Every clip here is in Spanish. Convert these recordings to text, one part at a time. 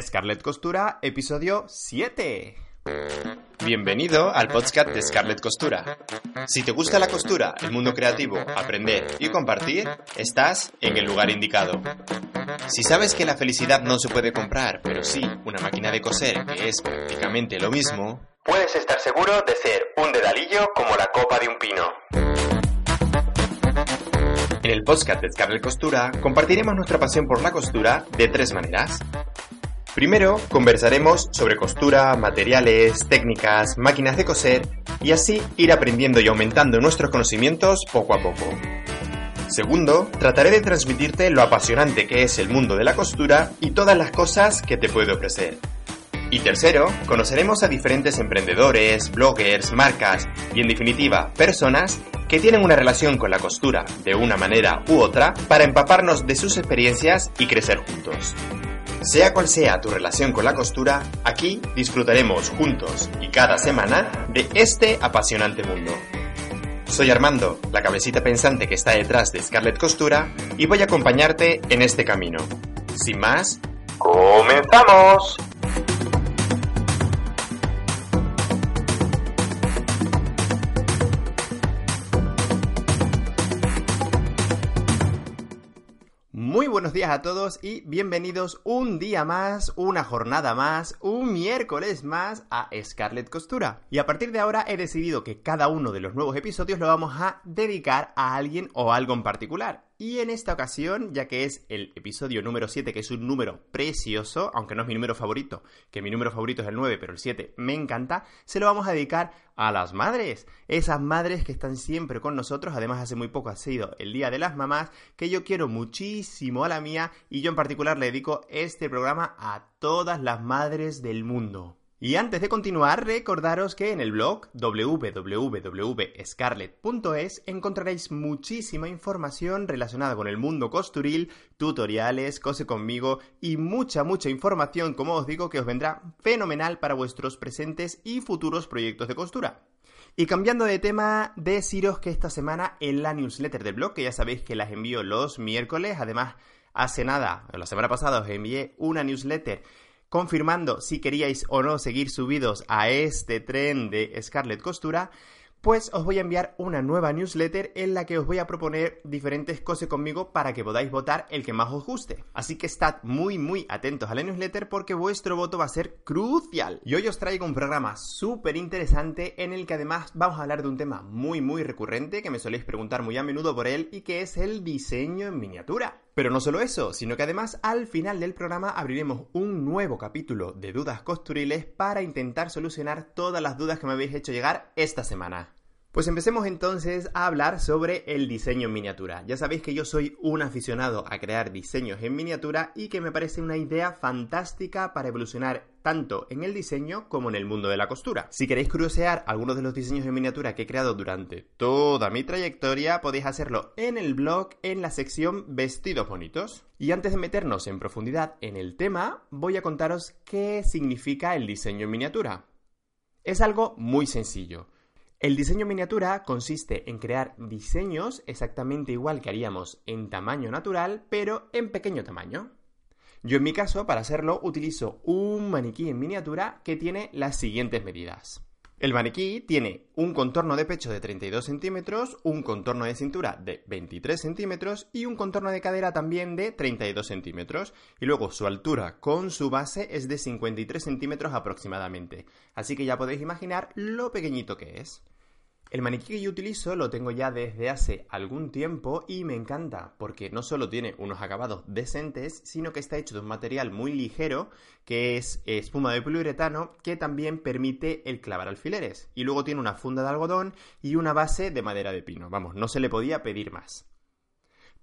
Scarlett Costura, episodio 7. Bienvenido al podcast de Scarlett Costura. Si te gusta la costura, el mundo creativo, aprender y compartir, estás en el lugar indicado. Si sabes que la felicidad no se puede comprar, pero sí una máquina de coser que es prácticamente lo mismo, puedes estar seguro de ser un dedalillo como la copa de un pino. En el podcast de Scarlett Costura compartiremos nuestra pasión por la costura de tres maneras. Primero, conversaremos sobre costura, materiales, técnicas, máquinas de coser y así ir aprendiendo y aumentando nuestros conocimientos poco a poco. Segundo, trataré de transmitirte lo apasionante que es el mundo de la costura y todas las cosas que te puede ofrecer. Y tercero, conoceremos a diferentes emprendedores, bloggers, marcas y en definitiva personas que tienen una relación con la costura de una manera u otra para empaparnos de sus experiencias y crecer juntos. Sea cual sea tu relación con la costura, aquí disfrutaremos juntos y cada semana de este apasionante mundo. Soy Armando, la cabecita pensante que está detrás de Scarlett Costura, y voy a acompañarte en este camino. Sin más, ¡comenzamos! Días a todos y bienvenidos un día más, una jornada más, un miércoles más a Scarlett Costura. Y a partir de ahora he decidido que cada uno de los nuevos episodios lo vamos a dedicar a alguien o algo en particular. Y en esta ocasión, ya que es el episodio número 7, que es un número precioso, aunque no es mi número favorito, que mi número favorito es el 9, pero el 7 me encanta, se lo vamos a dedicar a las madres. Esas madres que están siempre con nosotros, además hace muy poco ha sido el Día de las Mamás, que yo quiero muchísimo a la mía y yo en particular le dedico este programa a todas las madres del mundo. Y antes de continuar, recordaros que en el blog www.scarlet.es encontraréis muchísima información relacionada con el mundo costuril, tutoriales, cose conmigo y mucha, mucha información, como os digo, que os vendrá fenomenal para vuestros presentes y futuros proyectos de costura. Y cambiando de tema, deciros que esta semana en la newsletter del blog, que ya sabéis que las envío los miércoles, además hace nada, la semana pasada os envié una newsletter confirmando si queríais o no seguir subidos a este tren de Scarlett Costura, pues os voy a enviar una nueva newsletter en la que os voy a proponer diferentes cosas conmigo para que podáis votar el que más os guste. Así que estad muy muy atentos a la newsletter porque vuestro voto va a ser crucial. Y hoy os traigo un programa súper interesante en el que además vamos a hablar de un tema muy muy recurrente que me soléis preguntar muy a menudo por él y que es el diseño en miniatura. Pero no solo eso, sino que además al final del programa abriremos un nuevo capítulo de dudas costuriles para intentar solucionar todas las dudas que me habéis hecho llegar esta semana. Pues empecemos entonces a hablar sobre el diseño en miniatura. Ya sabéis que yo soy un aficionado a crear diseños en miniatura y que me parece una idea fantástica para evolucionar tanto en el diseño como en el mundo de la costura. Si queréis curiosear algunos de los diseños en miniatura que he creado durante toda mi trayectoria, podéis hacerlo en el blog en la sección Vestidos Bonitos. Y antes de meternos en profundidad en el tema, voy a contaros qué significa el diseño en miniatura. Es algo muy sencillo. El diseño miniatura consiste en crear diseños exactamente igual que haríamos en tamaño natural, pero en pequeño tamaño. Yo en mi caso, para hacerlo, utilizo un maniquí en miniatura que tiene las siguientes medidas. El maniquí tiene un contorno de pecho de 32 centímetros, un contorno de cintura de 23 centímetros y un contorno de cadera también de 32 centímetros. Y luego su altura con su base es de 53 centímetros aproximadamente. Así que ya podéis imaginar lo pequeñito que es. El maniquí que yo utilizo lo tengo ya desde hace algún tiempo y me encanta porque no solo tiene unos acabados decentes, sino que está hecho de un material muy ligero que es espuma de poliuretano que también permite el clavar alfileres. Y luego tiene una funda de algodón y una base de madera de pino. Vamos, no se le podía pedir más.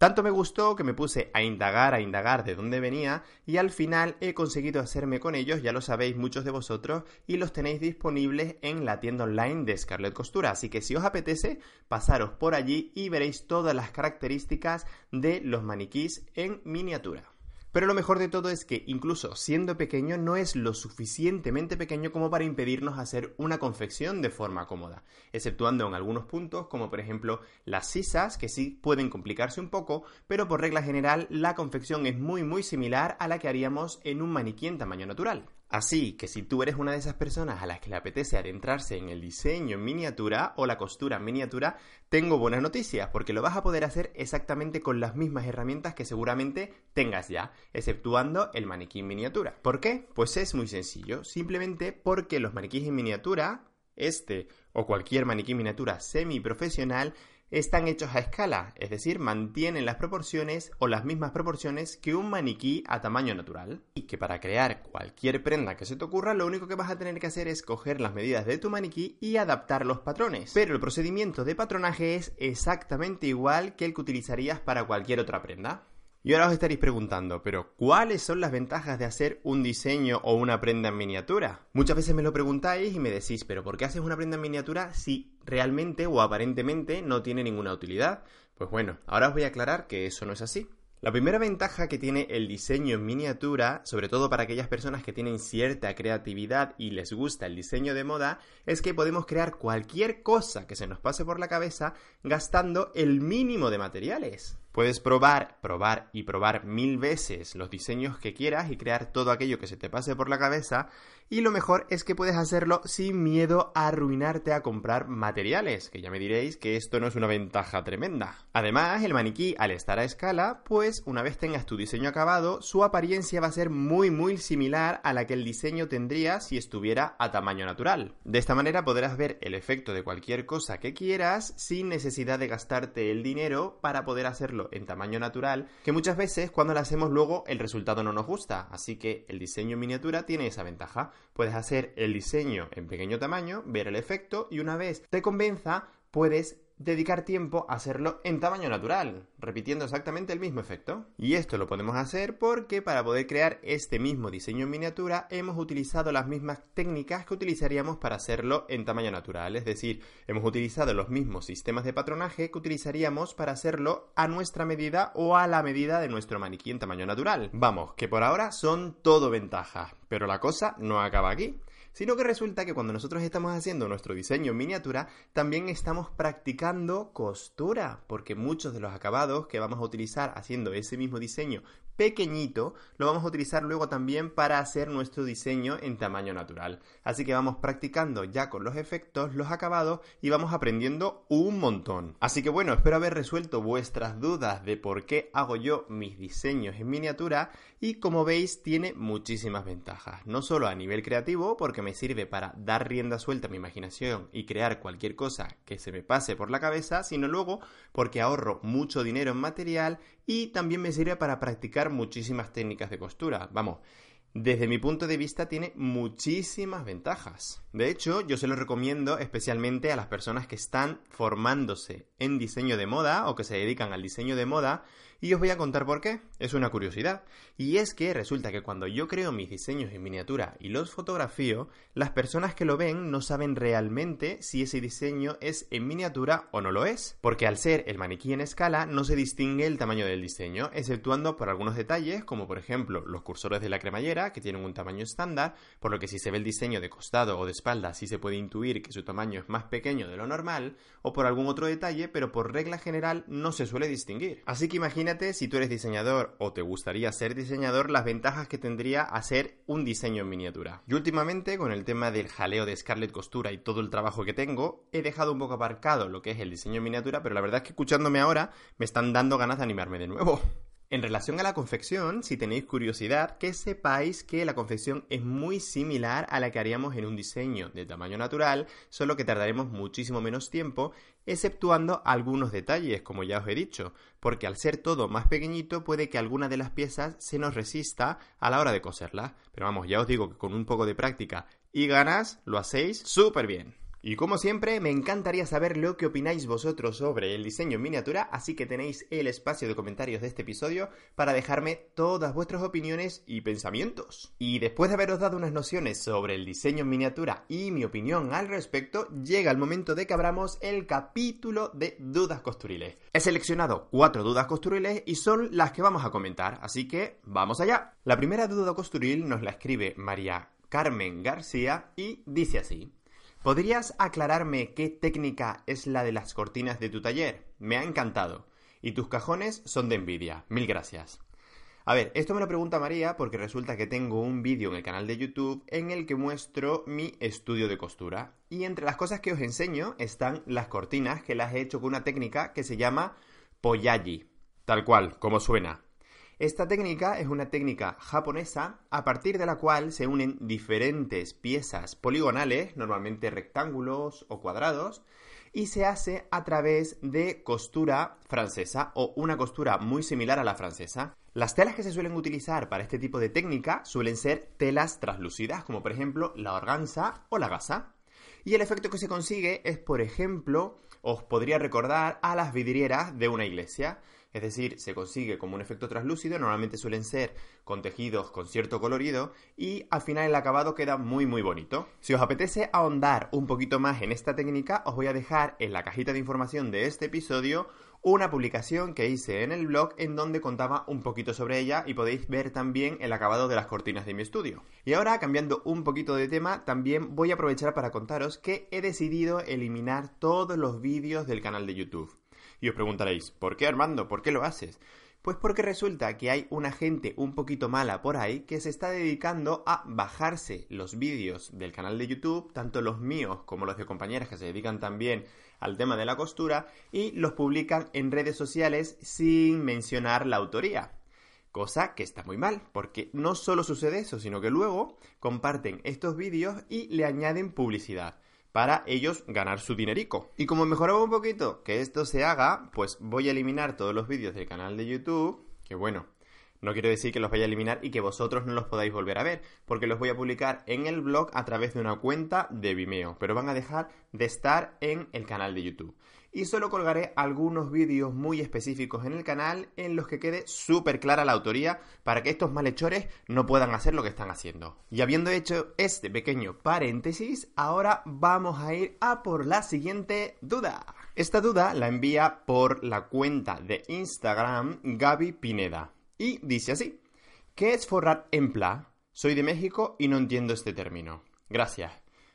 Tanto me gustó que me puse a indagar, a indagar de dónde venía y al final he conseguido hacerme con ellos, ya lo sabéis muchos de vosotros, y los tenéis disponibles en la tienda online de Scarlett Costura. Así que si os apetece, pasaros por allí y veréis todas las características de los maniquís en miniatura. Pero lo mejor de todo es que incluso siendo pequeño no es lo suficientemente pequeño como para impedirnos hacer una confección de forma cómoda, exceptuando en algunos puntos como por ejemplo las sisas que sí pueden complicarse un poco, pero por regla general la confección es muy muy similar a la que haríamos en un maniquí en tamaño natural. Así que si tú eres una de esas personas a las que le apetece adentrarse en el diseño en miniatura o la costura en miniatura, tengo buenas noticias porque lo vas a poder hacer exactamente con las mismas herramientas que seguramente tengas ya, exceptuando el maniquí en miniatura. ¿Por qué? Pues es muy sencillo, simplemente porque los maniquíes en miniatura, este o cualquier maniquí en miniatura semiprofesional, están hechos a escala, es decir, mantienen las proporciones o las mismas proporciones que un maniquí a tamaño natural. Y que para crear cualquier prenda que se te ocurra, lo único que vas a tener que hacer es coger las medidas de tu maniquí y adaptar los patrones. Pero el procedimiento de patronaje es exactamente igual que el que utilizarías para cualquier otra prenda. Y ahora os estaréis preguntando, pero ¿cuáles son las ventajas de hacer un diseño o una prenda en miniatura? Muchas veces me lo preguntáis y me decís, pero ¿por qué haces una prenda en miniatura si realmente o aparentemente no tiene ninguna utilidad? Pues bueno, ahora os voy a aclarar que eso no es así. La primera ventaja que tiene el diseño en miniatura, sobre todo para aquellas personas que tienen cierta creatividad y les gusta el diseño de moda, es que podemos crear cualquier cosa que se nos pase por la cabeza gastando el mínimo de materiales. Puedes probar, probar y probar mil veces los diseños que quieras y crear todo aquello que se te pase por la cabeza y lo mejor es que puedes hacerlo sin miedo a arruinarte a comprar materiales, que ya me diréis que esto no es una ventaja tremenda. Además, el maniquí al estar a escala, pues una vez tengas tu diseño acabado, su apariencia va a ser muy muy similar a la que el diseño tendría si estuviera a tamaño natural. De esta manera podrás ver el efecto de cualquier cosa que quieras sin necesidad de gastarte el dinero para poder hacerlo en tamaño natural, que muchas veces cuando lo hacemos luego el resultado no nos gusta, así que el diseño en miniatura tiene esa ventaja puedes hacer el diseño en pequeño tamaño, ver el efecto y una vez te convenza, puedes dedicar tiempo a hacerlo en tamaño natural, repitiendo exactamente el mismo efecto. Y esto lo podemos hacer porque para poder crear este mismo diseño en miniatura hemos utilizado las mismas técnicas que utilizaríamos para hacerlo en tamaño natural, es decir, hemos utilizado los mismos sistemas de patronaje que utilizaríamos para hacerlo a nuestra medida o a la medida de nuestro maniquí en tamaño natural. Vamos, que por ahora son todo ventajas, pero la cosa no acaba aquí sino que resulta que cuando nosotros estamos haciendo nuestro diseño en miniatura, también estamos practicando costura, porque muchos de los acabados que vamos a utilizar haciendo ese mismo diseño pequeñito, lo vamos a utilizar luego también para hacer nuestro diseño en tamaño natural. Así que vamos practicando ya con los efectos, los acabados y vamos aprendiendo un montón. Así que bueno, espero haber resuelto vuestras dudas de por qué hago yo mis diseños en miniatura y como veis tiene muchísimas ventajas. No solo a nivel creativo, porque me sirve para dar rienda suelta a mi imaginación y crear cualquier cosa que se me pase por la cabeza, sino luego porque ahorro mucho dinero en material y también me sirve para practicar muchísimas técnicas de costura. Vamos, desde mi punto de vista tiene muchísimas ventajas. De hecho, yo se lo recomiendo especialmente a las personas que están formándose en diseño de moda o que se dedican al diseño de moda y os voy a contar por qué. Es una curiosidad. Y es que resulta que cuando yo creo mis diseños en miniatura y los fotografío, las personas que lo ven no saben realmente si ese diseño es en miniatura o no lo es. Porque al ser el maniquí en escala no se distingue el tamaño del diseño, exceptuando por algunos detalles, como por ejemplo los cursores de la cremallera, que tienen un tamaño estándar, por lo que si se ve el diseño de costado o de espalda sí se puede intuir que su tamaño es más pequeño de lo normal, o por algún otro detalle, pero por regla general no se suele distinguir. Así que imagina si tú eres diseñador o te gustaría ser diseñador, las ventajas que tendría hacer un diseño en miniatura. Y últimamente, con el tema del jaleo de Scarlett Costura y todo el trabajo que tengo, he dejado un poco aparcado lo que es el diseño en miniatura, pero la verdad es que escuchándome ahora me están dando ganas de animarme de nuevo. En relación a la confección, si tenéis curiosidad, que sepáis que la confección es muy similar a la que haríamos en un diseño de tamaño natural, solo que tardaremos muchísimo menos tiempo, exceptuando algunos detalles, como ya os he dicho, porque al ser todo más pequeñito puede que alguna de las piezas se nos resista a la hora de coserla. Pero vamos, ya os digo que con un poco de práctica y ganas lo hacéis súper bien. Y como siempre, me encantaría saber lo que opináis vosotros sobre el diseño en miniatura, así que tenéis el espacio de comentarios de este episodio para dejarme todas vuestras opiniones y pensamientos. Y después de haberos dado unas nociones sobre el diseño en miniatura y mi opinión al respecto, llega el momento de que abramos el capítulo de dudas costuriles. He seleccionado cuatro dudas costuriles y son las que vamos a comentar, así que vamos allá. La primera duda costuril nos la escribe María Carmen García y dice así. ¿Podrías aclararme qué técnica es la de las cortinas de tu taller? Me ha encantado. Y tus cajones son de envidia. Mil gracias. A ver, esto me lo pregunta María porque resulta que tengo un vídeo en el canal de YouTube en el que muestro mi estudio de costura. Y entre las cosas que os enseño están las cortinas que las he hecho con una técnica que se llama Poyaji. Tal cual, como suena. Esta técnica es una técnica japonesa a partir de la cual se unen diferentes piezas poligonales, normalmente rectángulos o cuadrados, y se hace a través de costura francesa o una costura muy similar a la francesa. Las telas que se suelen utilizar para este tipo de técnica suelen ser telas translúcidas, como por ejemplo la organza o la gasa. Y el efecto que se consigue es, por ejemplo, os podría recordar a las vidrieras de una iglesia es decir, se consigue como un efecto translúcido, normalmente suelen ser con tejidos con cierto colorido y al final el acabado queda muy muy bonito. Si os apetece ahondar un poquito más en esta técnica, os voy a dejar en la cajita de información de este episodio una publicación que hice en el blog en donde contaba un poquito sobre ella y podéis ver también el acabado de las cortinas de mi estudio. Y ahora, cambiando un poquito de tema, también voy a aprovechar para contaros que he decidido eliminar todos los vídeos del canal de YouTube. Y os preguntaréis, ¿por qué Armando? ¿Por qué lo haces? Pues porque resulta que hay una gente un poquito mala por ahí que se está dedicando a bajarse los vídeos del canal de YouTube, tanto los míos como los de compañeras que se dedican también al tema de la costura, y los publican en redes sociales sin mencionar la autoría. Cosa que está muy mal, porque no solo sucede eso, sino que luego comparten estos vídeos y le añaden publicidad para ellos ganar su dinerico. Y como mejoraba un poquito que esto se haga, pues voy a eliminar todos los vídeos del canal de YouTube, que bueno, no quiero decir que los vaya a eliminar y que vosotros no los podáis volver a ver, porque los voy a publicar en el blog a través de una cuenta de Vimeo, pero van a dejar de estar en el canal de YouTube y solo colgaré algunos vídeos muy específicos en el canal en los que quede súper clara la autoría para que estos malhechores no puedan hacer lo que están haciendo. Y habiendo hecho este pequeño paréntesis, ahora vamos a ir a por la siguiente duda. Esta duda la envía por la cuenta de Instagram Gaby Pineda y dice así: ¿Qué es forrar en pla? Soy de México y no entiendo este término. Gracias.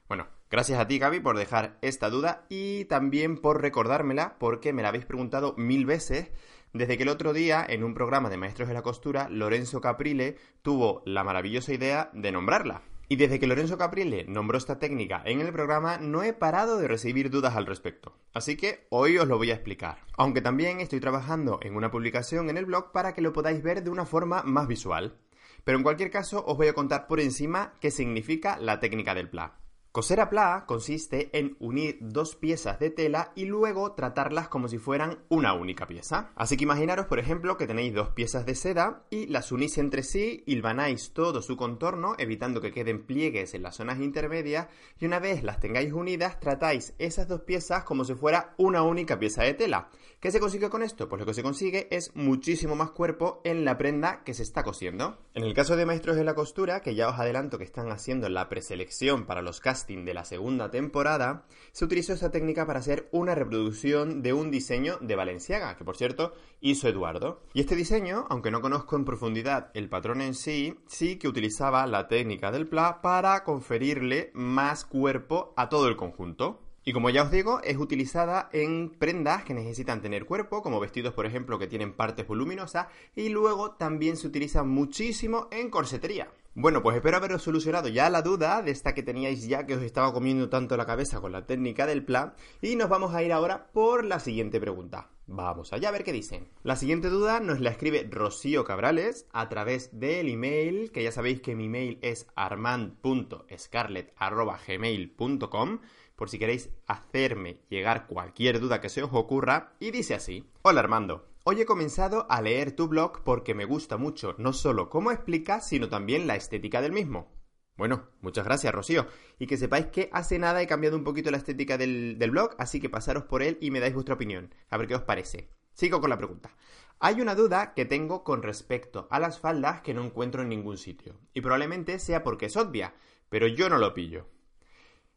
Bueno, Gracias a ti, Gaby, por dejar esta duda y también por recordármela, porque me la habéis preguntado mil veces desde que el otro día, en un programa de Maestros de la Costura, Lorenzo Caprile tuvo la maravillosa idea de nombrarla. Y desde que Lorenzo Caprile nombró esta técnica en el programa, no he parado de recibir dudas al respecto. Así que hoy os lo voy a explicar. Aunque también estoy trabajando en una publicación en el blog para que lo podáis ver de una forma más visual. Pero en cualquier caso, os voy a contar por encima qué significa la técnica del pla. Coser a pla consiste en unir dos piezas de tela y luego tratarlas como si fueran una única pieza. Así que imaginaros, por ejemplo, que tenéis dos piezas de seda y las unís entre sí, hilvanáis todo su contorno, evitando que queden pliegues en las zonas intermedias, y una vez las tengáis unidas, tratáis esas dos piezas como si fuera una única pieza de tela. ¿Qué se consigue con esto? Pues lo que se consigue es muchísimo más cuerpo en la prenda que se está cosiendo. En el caso de maestros de la costura, que ya os adelanto que están haciendo la preselección para los casos de la segunda temporada, se utilizó esta técnica para hacer una reproducción de un diseño de Valenciaga, que por cierto hizo Eduardo. Y este diseño, aunque no conozco en profundidad el patrón en sí, sí que utilizaba la técnica del pla para conferirle más cuerpo a todo el conjunto. Y como ya os digo, es utilizada en prendas que necesitan tener cuerpo, como vestidos, por ejemplo, que tienen partes voluminosas, y luego también se utiliza muchísimo en corsetería. Bueno, pues espero haberos solucionado ya la duda de esta que teníais ya que os estaba comiendo tanto la cabeza con la técnica del plan y nos vamos a ir ahora por la siguiente pregunta. Vamos allá a ver qué dicen. La siguiente duda nos la escribe Rocío Cabrales a través del email, que ya sabéis que mi email es armand.scarlett.gmail.com por si queréis hacerme llegar cualquier duda que se os ocurra y dice así. Hola Armando, Hoy he comenzado a leer tu blog porque me gusta mucho no solo cómo explicas, sino también la estética del mismo. Bueno, muchas gracias, Rocío. Y que sepáis que hace nada he cambiado un poquito la estética del, del, blog, así que pasaros por él y me dais vuestra opinión. A ver qué os parece. Sigo con la pregunta. Hay una duda que tengo con respecto a las faldas que no encuentro en ningún sitio. Y probablemente sea porque es obvia, pero yo no lo pillo.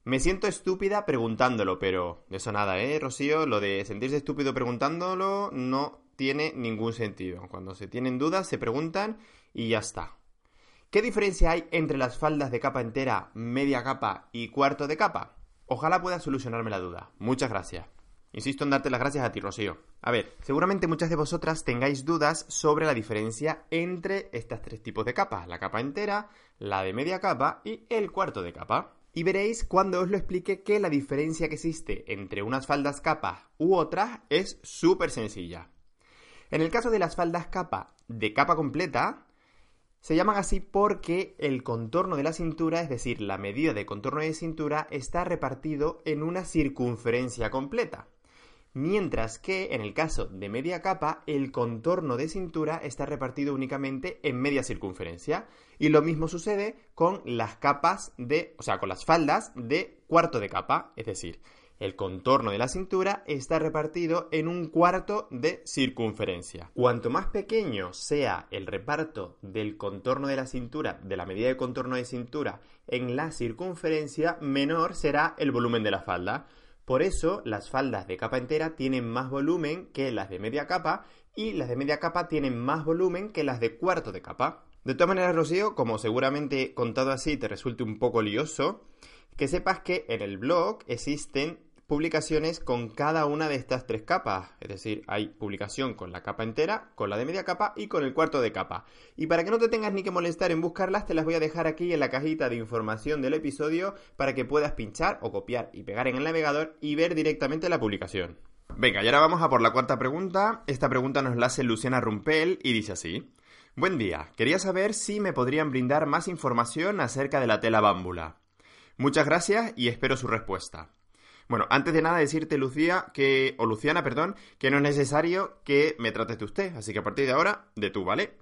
Me siento estúpida preguntándolo, pero eso nada, ¿eh, Rocío? Lo de sentirse estúpido preguntándolo no tiene ningún sentido. Cuando se tienen dudas, se preguntan y ya está. ¿Qué diferencia hay entre las faldas de capa entera, media capa y cuarto de capa? Ojalá puedas solucionarme la duda. Muchas gracias. Insisto en darte las gracias a ti, Rocío. A ver, seguramente muchas de vosotras tengáis dudas sobre la diferencia entre estos tres tipos de capas, la capa entera, la de media capa y el cuarto de capa. Y veréis cuando os lo explique que la diferencia que existe entre unas faldas capa u otras es súper sencilla. En el caso de las faldas capa de capa completa, se llaman así porque el contorno de la cintura, es decir, la medida de contorno de cintura, está repartido en una circunferencia completa. Mientras que en el caso de media capa, el contorno de cintura está repartido únicamente en media circunferencia. Y lo mismo sucede con las capas de, o sea, con las faldas de cuarto de capa, es decir, el contorno de la cintura está repartido en un cuarto de circunferencia. Cuanto más pequeño sea el reparto del contorno de la cintura, de la medida de contorno de cintura en la circunferencia, menor será el volumen de la falda. Por eso las faldas de capa entera tienen más volumen que las de media capa y las de media capa tienen más volumen que las de cuarto de capa. De todas maneras, Rocío, como seguramente contado así te resulte un poco lioso, que sepas que en el blog existen publicaciones con cada una de estas tres capas. Es decir, hay publicación con la capa entera, con la de media capa y con el cuarto de capa. Y para que no te tengas ni que molestar en buscarlas, te las voy a dejar aquí en la cajita de información del episodio para que puedas pinchar o copiar y pegar en el navegador y ver directamente la publicación. Venga, y ahora vamos a por la cuarta pregunta. Esta pregunta nos la hace Luciana Rumpel y dice así. Buen día, quería saber si me podrían brindar más información acerca de la tela bámbula. Muchas gracias y espero su respuesta. Bueno, antes de nada decirte, Lucía, que, o Luciana, perdón, que no es necesario que me trates de usted, así que a partir de ahora, de tú, ¿vale?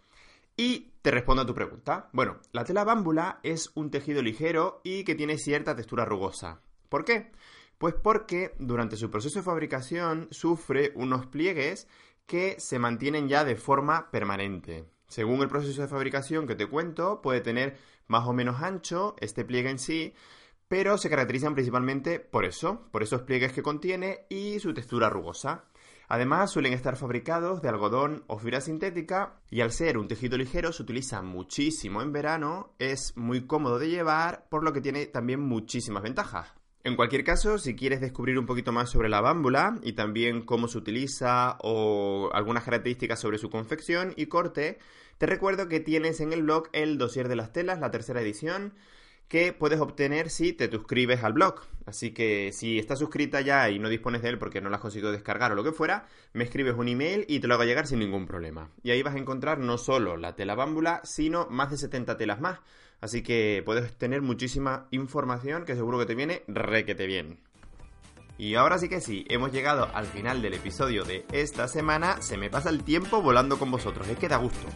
Y te respondo a tu pregunta. Bueno, la tela bámbula es un tejido ligero y que tiene cierta textura rugosa. ¿Por qué? Pues porque durante su proceso de fabricación sufre unos pliegues que se mantienen ya de forma permanente. Según el proceso de fabricación que te cuento, puede tener más o menos ancho este pliegue en sí, pero se caracterizan principalmente por eso, por esos pliegues que contiene y su textura rugosa. Además, suelen estar fabricados de algodón o fibra sintética y al ser un tejido ligero se utiliza muchísimo en verano, es muy cómodo de llevar, por lo que tiene también muchísimas ventajas. En cualquier caso, si quieres descubrir un poquito más sobre la bámbula y también cómo se utiliza o algunas características sobre su confección y corte, te recuerdo que tienes en el blog el dossier de las telas, la tercera edición, que puedes obtener si te suscribes al blog. Así que si estás suscrita ya y no dispones de él porque no lo has conseguido descargar o lo que fuera, me escribes un email y te lo hago llegar sin ningún problema. Y ahí vas a encontrar no solo la tela bámbula, sino más de 70 telas más. Así que puedes tener muchísima información que seguro que te viene requete bien. Y ahora sí que sí, hemos llegado al final del episodio de esta semana. Se me pasa el tiempo volando con vosotros, es que da gusto.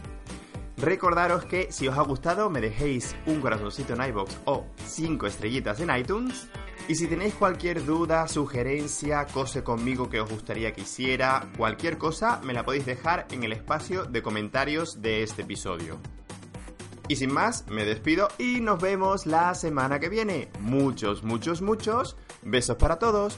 Recordaros que si os ha gustado me dejéis un corazoncito en iBox o 5 estrellitas en iTunes. Y si tenéis cualquier duda, sugerencia, cosa conmigo que os gustaría que hiciera, cualquier cosa, me la podéis dejar en el espacio de comentarios de este episodio. Y sin más, me despido y nos vemos la semana que viene. Muchos, muchos, muchos besos para todos.